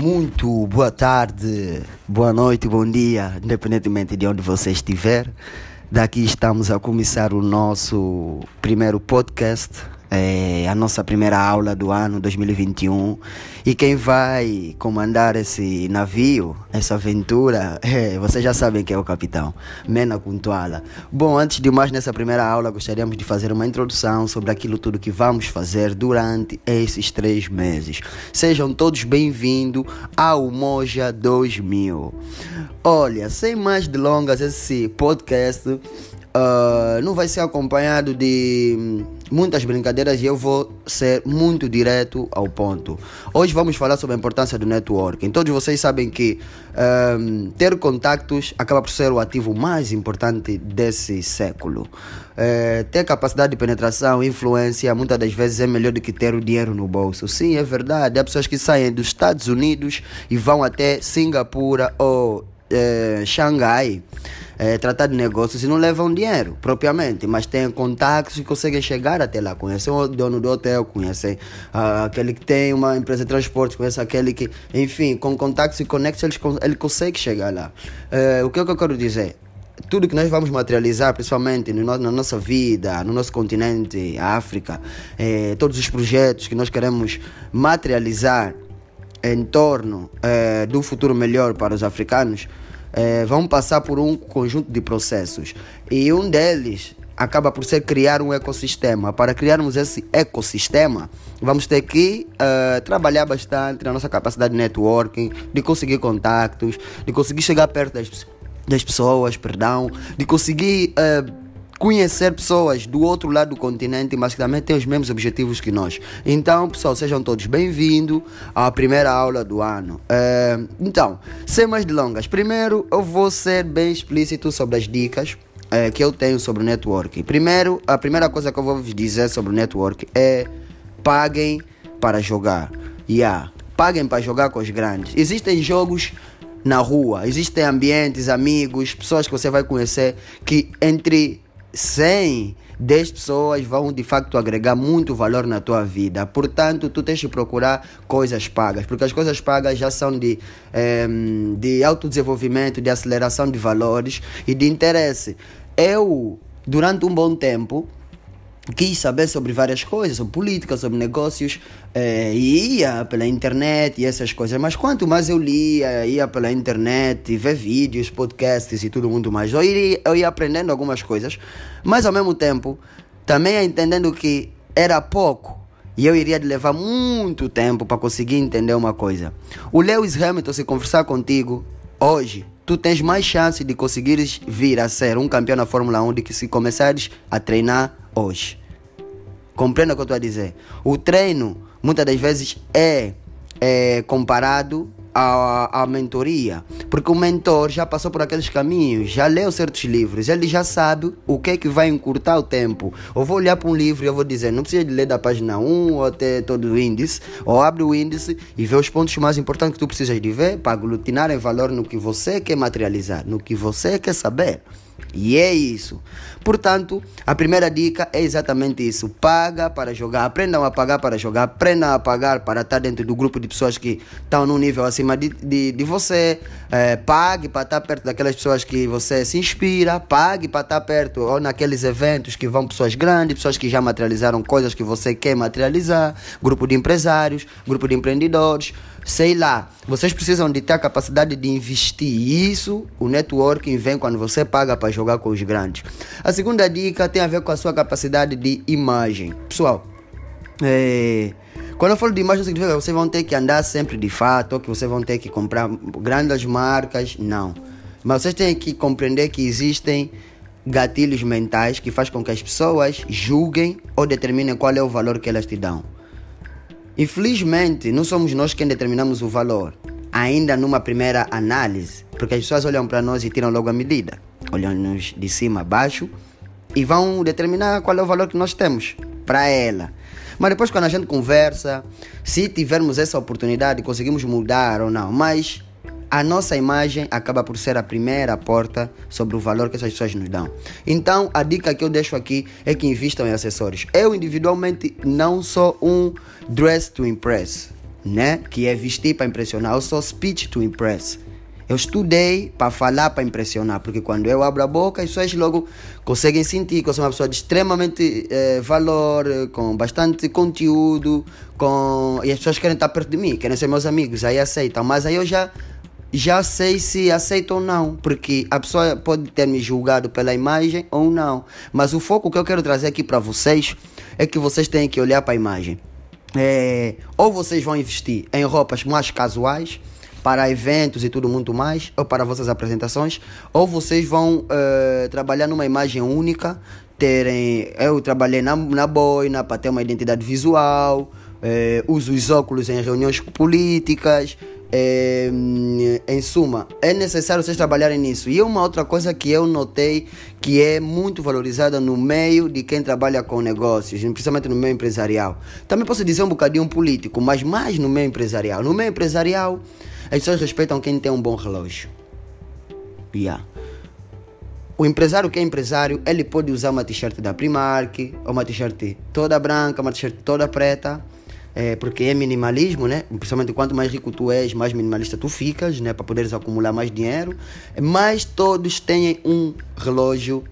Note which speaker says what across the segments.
Speaker 1: Muito boa tarde, boa noite, bom dia, independentemente de onde você estiver. Daqui estamos a começar o nosso primeiro podcast é a nossa primeira aula do ano 2021 e quem vai comandar esse navio, essa aventura, é, vocês já sabem quem é o capitão, Mena Kuntuala. Bom, antes de mais nessa primeira aula gostaríamos de fazer uma introdução sobre aquilo tudo que vamos fazer durante esses três meses. Sejam todos bem-vindos ao Moja 2000. Olha, sem mais delongas, esse podcast uh, não vai ser acompanhado de muitas brincadeiras e eu vou ser muito direto ao ponto. Hoje vamos falar sobre a importância do networking. Todos vocês sabem que um, ter contactos acaba por ser o ativo mais importante desse século. É, ter capacidade de penetração influência muitas das vezes é melhor do que ter o dinheiro no bolso. Sim, é verdade. Há pessoas que saem dos Estados Unidos e vão até Singapura ou é, Xangai é, tratar de negócios e não levam dinheiro propriamente, mas têm contatos e conseguem chegar até lá. Conhecem o dono do hotel, conhecem ah, aquele que tem uma empresa de transporte, conhecem aquele que, enfim, com contatos e conexões ele, ele consegue chegar lá. É, o que, é que eu quero dizer? tudo que nós vamos materializar, principalmente no, na nossa vida, no nosso continente, a África, é, todos os projetos que nós queremos materializar em torno é, do futuro melhor para os africanos, é, vão passar por um conjunto de processos. E um deles acaba por ser criar um ecossistema. Para criarmos esse ecossistema, vamos ter que uh, trabalhar bastante na nossa capacidade de networking, de conseguir contactos, de conseguir chegar perto das, das pessoas, perdão, de conseguir uh, conhecer pessoas do outro lado do continente, mas que também têm os mesmos objetivos que nós. Então, pessoal, sejam todos bem-vindos à primeira aula do ano. É, então, sem mais delongas, primeiro eu vou ser bem explícito sobre as dicas é, que eu tenho sobre o network. Primeiro, a primeira coisa que eu vou dizer sobre o network é paguem para jogar. Yeah, paguem para jogar com os grandes. Existem jogos na rua, existem ambientes, amigos, pessoas que você vai conhecer que entre 100, 10 pessoas vão de facto agregar muito valor na tua vida. Portanto, tu tens que procurar coisas pagas, porque as coisas pagas já são de, é, de autodesenvolvimento, de aceleração de valores e de interesse. Eu, durante um bom tempo, quis saber sobre várias coisas, sobre política, sobre negócios, eh, e ia pela internet e essas coisas. Mas quanto mais eu lia, ia pela internet, ver vídeos, podcasts e tudo muito mais, eu ia, eu ia aprendendo algumas coisas, mas ao mesmo tempo também ia entendendo que era pouco. E eu iria levar muito tempo para conseguir entender uma coisa. O Lewis Hamilton, se conversar contigo hoje, tu tens mais chance de conseguires vir a ser um campeão na Fórmula 1 do que se começares a treinar hoje. Compreenda o que eu estou a dizer? O treino, muitas das vezes, é, é comparado à, à mentoria, porque o mentor já passou por aqueles caminhos, já leu certos livros, ele já sabe o que é que vai encurtar o tempo. Eu vou olhar para um livro e eu vou dizer, não precisa de ler da página 1 ou até todo o índice, ou abre o índice e vê os pontos mais importantes que tu precisas de ver para aglutinar em valor no que você quer materializar, no que você quer saber. E é isso. Portanto, a primeira dica é exatamente isso. Paga para jogar. Aprendam a pagar para jogar. Aprendam a pagar para estar dentro do grupo de pessoas que estão num nível acima de, de, de você. É, pague para estar perto daquelas pessoas que você se inspira. Pague para estar perto ou naqueles eventos que vão pessoas grandes, pessoas que já materializaram coisas que você quer materializar. Grupo de empresários, grupo de empreendedores sei lá, vocês precisam de ter a capacidade de investir. Isso, o networking vem quando você paga para jogar com os grandes. A segunda dica tem a ver com a sua capacidade de imagem. Pessoal, é, quando eu falo de imagem, significa que vocês vão ter que andar sempre de fato, ou que vocês vão ter que comprar grandes marcas. Não. Mas vocês têm que compreender que existem gatilhos mentais que fazem com que as pessoas julguem ou determinem qual é o valor que elas te dão. Infelizmente, não somos nós quem determinamos o valor, ainda numa primeira análise, porque as pessoas olham para nós e tiram logo a medida, olham-nos de cima a baixo e vão determinar qual é o valor que nós temos para ela. Mas depois, quando a gente conversa, se tivermos essa oportunidade, conseguimos mudar ou não. Mas a nossa imagem acaba por ser a primeira porta sobre o valor que essas pessoas nos dão. Então, a dica que eu deixo aqui é que invistam em acessórios. Eu, individualmente, não sou um dress to impress. né? Que é vestir para impressionar. Eu sou speech to impress. Eu estudei para falar, para impressionar, porque quando eu abro a boca, as pessoas logo conseguem sentir que eu sou uma pessoa de extremamente eh, valor, com bastante conteúdo, com... e as pessoas querem estar perto de mim, querem ser meus amigos, aí aceitam. Mas aí eu já, já sei se aceitam ou não, porque a pessoa pode ter me julgado pela imagem ou não. Mas o foco que eu quero trazer aqui para vocês é que vocês têm que olhar para a imagem. É, ou vocês vão investir em roupas mais casuais, para eventos e tudo muito mais, ou para vossas apresentações, ou vocês vão uh, trabalhar numa imagem única, terem. Eu trabalhei na, na boina para ter uma identidade visual, uh, uso os óculos em reuniões políticas. É, em suma, é necessário vocês trabalharem nisso. E uma outra coisa que eu notei que é muito valorizada no meio de quem trabalha com negócios, principalmente no meio empresarial. Também posso dizer um bocadinho político, mas mais no meio empresarial. No meio empresarial, as pessoas respeitam quem tem um bom relógio. Yeah. O empresário que é empresário, ele pode usar uma t-shirt da Primark, ou uma t-shirt toda branca, uma t-shirt toda preta, é, porque é minimalismo, né? Principalmente quanto mais rico tu és, mais minimalista tu ficas, né? Para poderes acumular mais dinheiro. Mas todos têm um relógio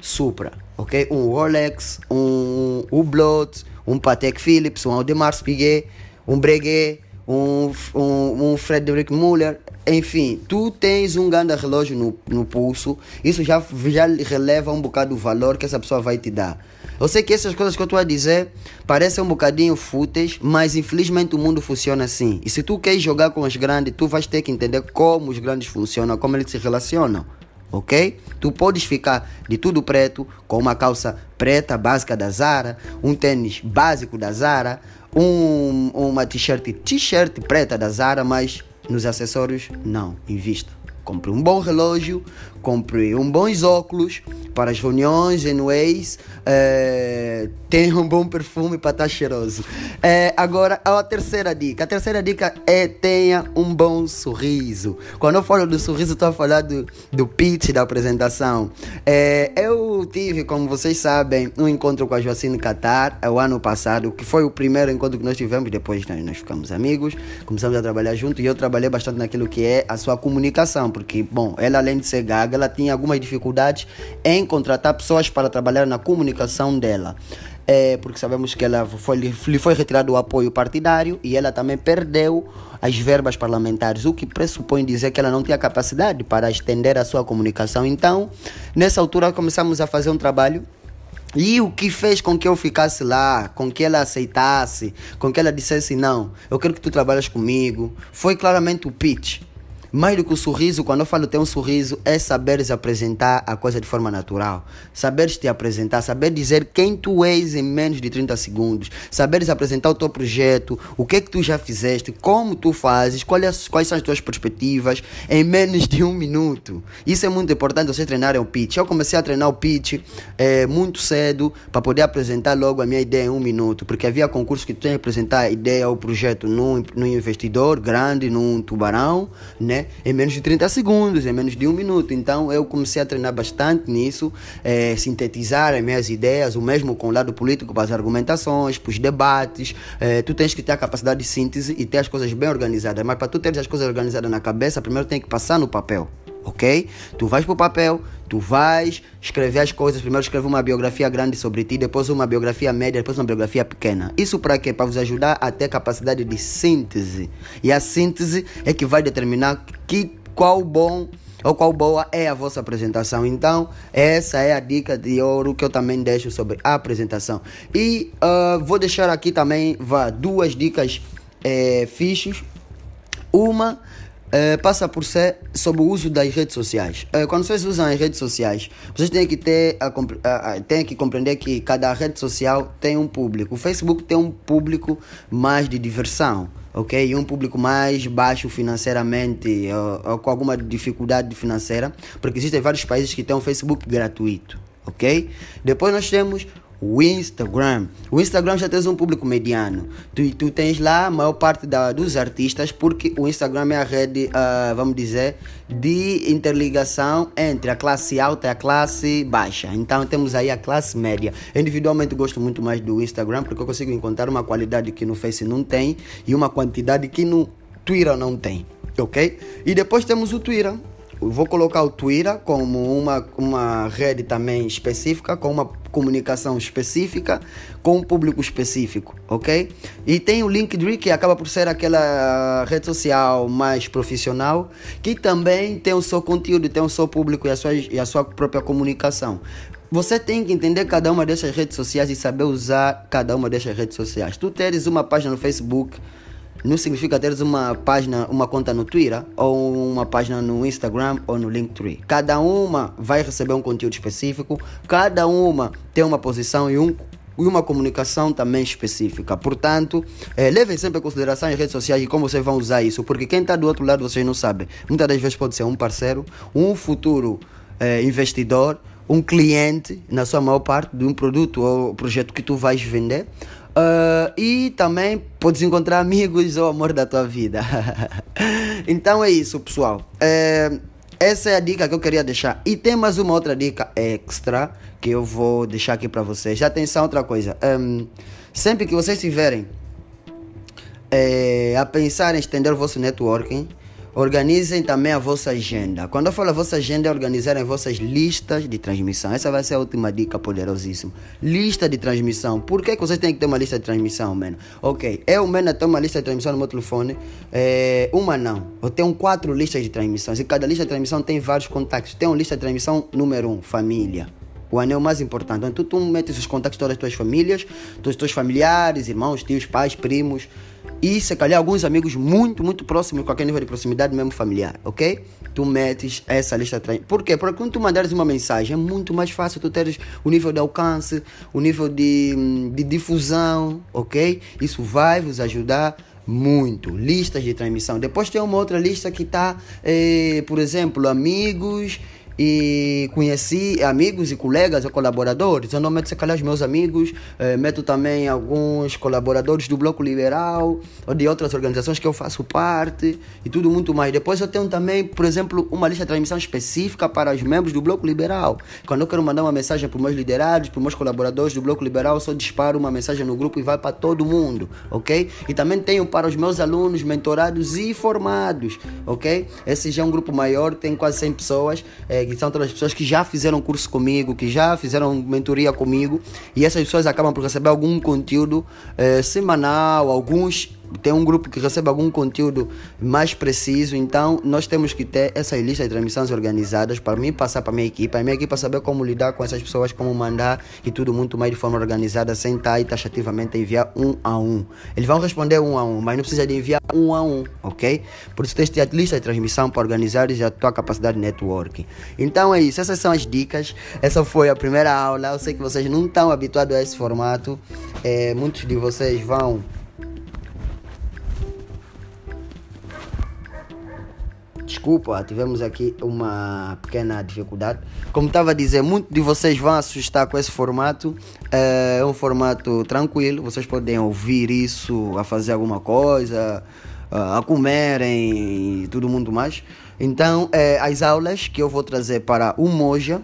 Speaker 1: Supra, ok? Um Rolex, um Hublot, um Patek Philippe, um Audemars Piguet, um Breguet, um, um, um Frederick Muller, enfim, tu tens um grande relógio no, no pulso, isso já, já releva um bocado o valor que essa pessoa vai te dar. Eu sei que essas coisas que eu estou a dizer parecem um bocadinho fúteis, mas infelizmente o mundo funciona assim. E se tu queres jogar com os grandes, tu vais ter que entender como os grandes funcionam, como eles se relacionam. Ok? Tu podes ficar de tudo preto, com uma calça preta básica da Zara, um tênis básico da Zara, um, uma t-shirt t-shirt preta da Zara, mas nos acessórios não, invista. Compre um bom relógio, compre um bons óculos para as reuniões, anyways. É, tenha um bom perfume para estar cheiroso. É, agora, a terceira dica. A terceira dica é tenha um bom sorriso. Quando eu falo do sorriso, estou a falar do, do pitch da apresentação. É, eu tive, como vocês sabem, um encontro com a Joacine Qatar o ano passado, que foi o primeiro encontro que nós tivemos. Depois nós, nós ficamos amigos, começamos a trabalhar junto e eu trabalhei bastante naquilo que é a sua comunicação porque, bom, ela além de ser gaga, ela tinha algumas dificuldades em contratar pessoas para trabalhar na comunicação dela. É, porque sabemos que ela foi, lhe foi retirado o apoio partidário e ela também perdeu as verbas parlamentares, o que pressupõe dizer que ela não tinha capacidade para estender a sua comunicação. Então, nessa altura, começamos a fazer um trabalho e o que fez com que eu ficasse lá, com que ela aceitasse, com que ela dissesse não, eu quero que tu trabalhes comigo, foi claramente o pitch. Mais do que o sorriso, quando eu falo ter um sorriso, é saberes apresentar a coisa de forma natural. Saberes te apresentar, saber dizer quem tu és em menos de 30 segundos. Saberes apresentar o teu projeto, o que é que tu já fizeste, como tu fazes, quais, quais são as tuas perspectivas em menos de um minuto. Isso é muito importante vocês treinarem o pitch. Eu comecei a treinar o pitch é, muito cedo para poder apresentar logo a minha ideia em um minuto. Porque havia concursos que tu tem que apresentar a ideia ou projeto num, num investidor grande, num tubarão, né? Em menos de 30 segundos, em menos de um minuto. Então eu comecei a treinar bastante nisso, é, sintetizar as minhas ideias, o mesmo com o lado político, para as argumentações, para os debates. É, tu tens que ter a capacidade de síntese e ter as coisas bem organizadas. Mas para tu ter as coisas organizadas na cabeça, primeiro tem que passar no papel ok? Tu vais para o papel, tu vais escrever as coisas, primeiro escreve uma biografia grande sobre ti, depois uma biografia média, depois uma biografia pequena. Isso para quê? Para vos ajudar a ter capacidade de síntese. E a síntese é que vai determinar que, qual bom ou qual boa é a vossa apresentação. Então, essa é a dica de ouro que eu também deixo sobre a apresentação. E uh, vou deixar aqui também vá, duas dicas é. Uma Uh, passa por ser sobre o uso das redes sociais. Uh, quando vocês usam as redes sociais, vocês têm que ter a, têm que compreender que cada rede social tem um público. O Facebook tem um público mais de diversão, ok? E um público mais baixo financeiramente ou, ou com alguma dificuldade financeira, porque existem vários países que têm um Facebook gratuito, ok? Depois nós temos o Instagram. O Instagram já tens um público mediano. Tu, tu tens lá a maior parte da, dos artistas, porque o Instagram é a rede, uh, vamos dizer, de interligação entre a classe alta e a classe baixa. Então temos aí a classe média. Individualmente gosto muito mais do Instagram, porque eu consigo encontrar uma qualidade que no Face não tem e uma quantidade que no Twitter não tem. Ok? E depois temos o Twitter vou colocar o Twitter como uma, uma rede também específica, com uma comunicação específica, com um público específico, ok? E tem o LinkedIn, que acaba por ser aquela rede social mais profissional, que também tem o seu conteúdo, tem o seu público e a sua, e a sua própria comunicação. Você tem que entender cada uma dessas redes sociais e saber usar cada uma dessas redes sociais. Tu teres uma página no Facebook, não significa teres uma página, uma conta no Twitter ou uma página no Instagram ou no Linktree. Cada uma vai receber um conteúdo específico, cada uma tem uma posição e um e uma comunicação também específica. Portanto, é, levem sempre em consideração as redes sociais e como vocês vão usar isso, porque quem está do outro lado vocês não sabem. Muitas das vezes pode ser um parceiro, um futuro é, investidor, um cliente, na sua maior parte, de um produto ou projeto que tu vais vender. Uh, e também podes encontrar amigos ou amor da tua vida. então é isso, pessoal. É, essa é a dica que eu queria deixar. E tem mais uma outra dica extra que eu vou deixar aqui para vocês. Atenção, outra coisa. Um, sempre que vocês estiverem é, a pensar em estender o vosso networking, Organizem também a vossa agenda. Quando eu falo a vossa agenda, é organizarem vossas listas de transmissão. Essa vai ser a última dica poderosíssima. Lista de transmissão. Por que, que vocês têm que ter uma lista de transmissão, mano? Ok, eu, mano, tenho uma lista de transmissão no meu telefone. É, uma não. Eu tenho quatro listas de transmissões. E cada lista de transmissão tem vários contactos. Tem uma lista de transmissão número um, família. O anel mais importante. Então, tu, tu metes os contatos de todas as tuas famílias, dos teus familiares, irmãos, tios, pais, primos e se calhar alguns amigos muito, muito próximos, qualquer nível de proximidade, mesmo familiar, ok? Tu metes essa lista. Por quê? Porque quando tu mandares uma mensagem é muito mais fácil tu teres o nível de alcance, o nível de, de difusão, ok? Isso vai vos ajudar muito. Listas de transmissão. Depois tem uma outra lista que está, eh, por exemplo, amigos e conheci amigos e colegas e colaboradores. Eu não meto se calhar os meus amigos, eh, meto também alguns colaboradores do Bloco Liberal ou de outras organizações que eu faço parte e tudo muito mais. Depois eu tenho também, por exemplo, uma lista de transmissão específica para os membros do Bloco Liberal. Quando eu quero mandar uma mensagem para os meus liderados, para os meus colaboradores do Bloco Liberal, eu só disparo uma mensagem no grupo e vai para todo mundo, ok? E também tenho para os meus alunos mentorados e formados, ok? Esse já é um grupo maior, tem quase 100 pessoas. Eh, que são todas as pessoas que já fizeram curso comigo, que já fizeram mentoria comigo, e essas pessoas acabam por receber algum conteúdo eh, semanal, alguns tem um grupo que recebe algum conteúdo mais preciso, então nós temos que ter essas listas de transmissões organizadas para mim passar para a minha equipe, a minha equipe saber como lidar com essas pessoas, como mandar e tudo muito mais de forma organizada, sem estar aí taxativamente enviar um a um. Eles vão responder um a um, mas não precisa de enviar um a um, ok? Por isso tens a lista de transmissão para organizar a tua capacidade de networking. Então é isso, essas são as dicas. Essa foi a primeira aula. Eu sei que vocês não estão habituados a esse formato. É, muitos de vocês vão Desculpa, tivemos aqui uma pequena dificuldade. Como estava a dizer, muitos de vocês vão assustar com esse formato. É um formato tranquilo, vocês podem ouvir isso a fazer alguma coisa, a comerem e tudo muito mais. Então, é, as aulas que eu vou trazer para o Moja,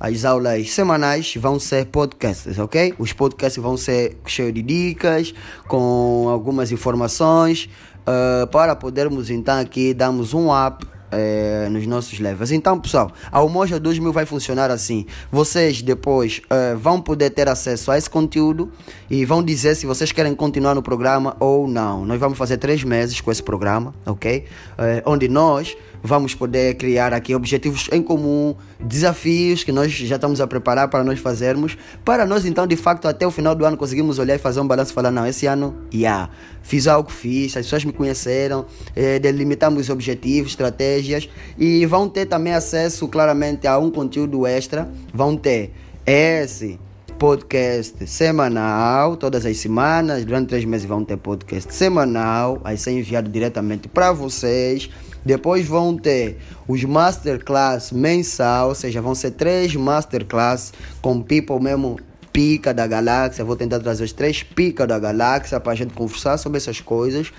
Speaker 1: as aulas semanais vão ser podcasts, ok? Os podcasts vão ser cheios de dicas, com algumas informações uh, para podermos então aqui darmos um up é, nos nossos levels. Então, pessoal, a Umoja 2000 vai funcionar assim. Vocês depois é, vão poder ter acesso a esse conteúdo e vão dizer se vocês querem continuar no programa ou não. Nós vamos fazer três meses com esse programa, ok? É, onde nós vamos poder criar aqui objetivos em comum, desafios que nós já estamos a preparar para nós fazermos, para nós então de facto até o final do ano conseguimos olhar e fazer um balanço e falar, não, esse ano, yeah, fiz algo, fiz, as pessoas me conheceram, eh, delimitamos objetivos, estratégias e vão ter também acesso claramente a um conteúdo extra, vão ter esse podcast semanal, todas as semanas, durante três meses vão ter podcast semanal, aí ser enviado diretamente para vocês. Depois vão ter os masterclass mensal, ou seja, vão ser três masterclass com people mesmo pica da galáxia. Vou tentar trazer os três pica da galáxia para a gente conversar sobre essas coisas.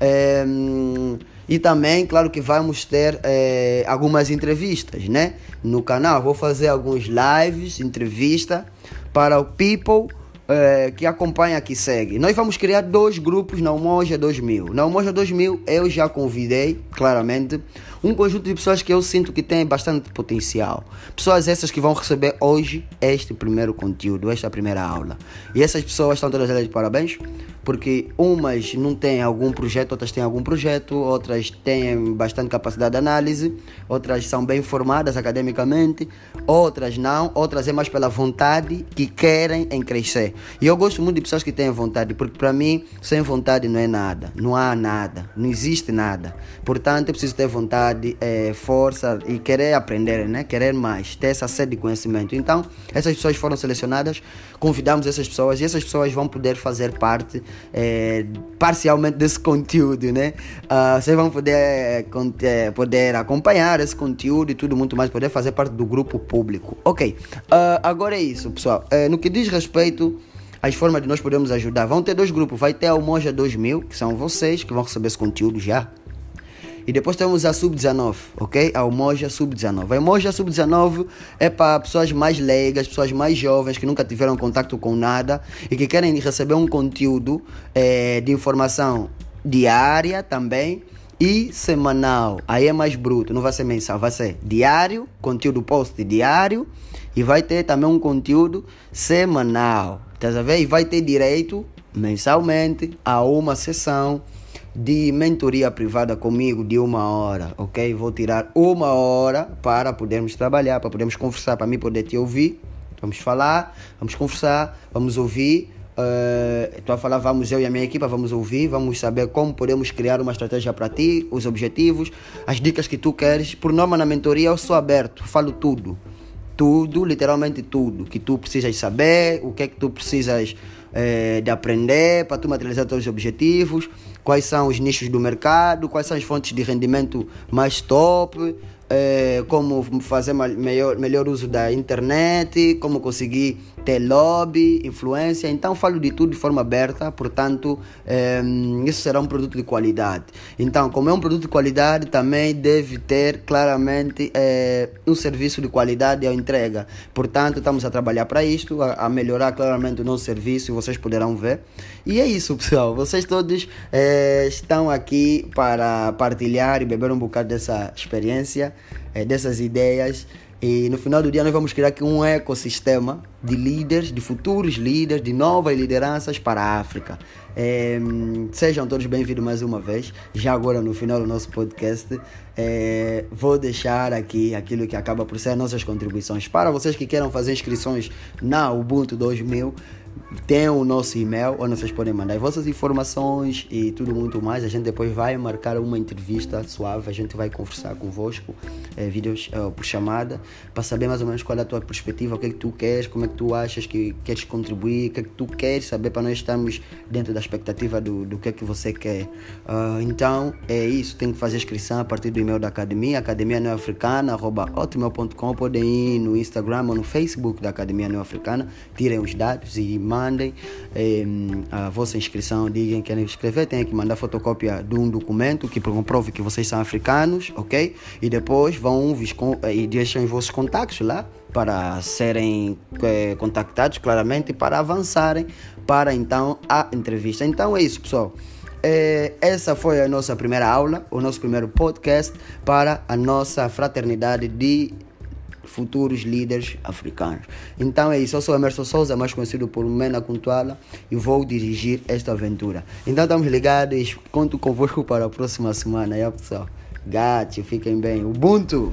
Speaker 1: É, e também, claro que vamos ter é, algumas entrevistas, né? No canal. Vou fazer alguns lives, entrevista para o people é, que acompanha, que segue. Nós vamos criar dois grupos na Umoja 2000. Na Umoja 2000 eu já convidei, claramente, um conjunto de pessoas que eu sinto que tem bastante potencial. Pessoas essas que vão receber hoje este primeiro conteúdo, esta primeira aula. E essas pessoas estão todas elas de parabéns porque umas não têm algum projeto, outras têm algum projeto, outras têm bastante capacidade de análise, outras são bem formadas academicamente, outras não, outras é mais pela vontade que querem em crescer. E eu gosto muito de pessoas que têm vontade, porque para mim, sem vontade não é nada, não há nada, não existe nada. Portanto, eu preciso ter vontade, é, força e querer aprender, né? querer mais, ter essa sede de conhecimento. Então, essas pessoas foram selecionadas, convidamos essas pessoas e essas pessoas vão poder fazer parte é, parcialmente desse conteúdo, né? Uh, vocês vão poder, é, poder acompanhar esse conteúdo e tudo muito mais, poder fazer parte do grupo público. Ok, uh, agora é isso, pessoal. Uh, no que diz respeito às formas de nós podermos ajudar, vão ter dois grupos. Vai ter a Moja 2000, que são vocês que vão receber esse conteúdo já. E depois temos a Sub-19, ok? A Moja Sub-19. A Moja Sub-19 é para pessoas mais leigas, pessoas mais jovens que nunca tiveram contato com nada e que querem receber um conteúdo é, de informação diária também e semanal. Aí é mais bruto, não vai ser mensal, vai ser diário, conteúdo post diário e vai ter também um conteúdo semanal. Tá vendo? E vai ter direito mensalmente a uma sessão de mentoria privada comigo de uma hora, ok? Vou tirar uma hora para podermos trabalhar, para podermos conversar, para mim poder te ouvir. Vamos falar, vamos conversar, vamos ouvir. Uh, estou a falar, vamos eu e a minha equipa, vamos ouvir, vamos saber como podemos criar uma estratégia para ti, os objetivos, as dicas que tu queres. Por norma, na mentoria eu sou aberto, falo tudo. Tudo, literalmente tudo, que tu precisas saber, o que é que tu precisas é, de aprender para tu materializar teus objetivos, quais são os nichos do mercado, quais são as fontes de rendimento mais top, é, como fazer melhor, melhor uso da internet, como conseguir ter lobby, influência. Então falo de tudo de forma aberta, portanto, é, isso será um produto de qualidade. Então, como é um produto de qualidade, também deve ter claramente é, um serviço de qualidade à entrega. Portanto, estamos a trabalhar para isto, a, a, melhorar claramente o nosso serviço, vocês poderão ver. E é isso, pessoal. Vocês todos é, estão aqui para partilhar e beber um bocado dessa experiência, é, dessas ideias. E no final do dia nós vamos criar aqui um ecossistema de líderes, de futuros líderes, de novas lideranças para a África. É, sejam todos bem-vindos mais uma vez. Já agora no final do nosso podcast, é, vou deixar aqui aquilo que acaba por ser nossas contribuições. Para vocês que queiram fazer inscrições na Ubuntu 2000, tem o nosso e-mail onde vocês podem mandar vossas informações e tudo muito mais. A gente depois vai marcar uma entrevista suave, a gente vai conversar convosco, é, vídeos é, por chamada, para saber mais ou menos qual é a tua perspectiva, o que é que tu queres, como é que tu achas que queres contribuir, o que é que tu queres saber para nós estarmos dentro da expectativa do, do que é que você quer. Uh, então é isso, tem que fazer inscrição a partir do e-mail da academia, academia neoafricana, arroba podem ir no Instagram ou no Facebook da Academia Neoafricana, tirem os dados e mandem eh, a vossa inscrição, digam que querem escrever, tem que mandar fotocópia de um documento que comprove que vocês são africanos, ok? E depois vão eh, e deixam os vossos contatos lá para serem eh, contactados claramente para avançarem para então a entrevista. Então é isso, pessoal. É, essa foi a nossa primeira aula, o nosso primeiro podcast para a nossa fraternidade de futuros líderes africanos. Então é isso, eu sou Emerson Souza, mais conhecido por Mena Kuntuala, e vou dirigir esta aventura. Então estamos ligados, conto convosco para a próxima semana, é pessoal? Gato, fiquem bem. Ubuntu!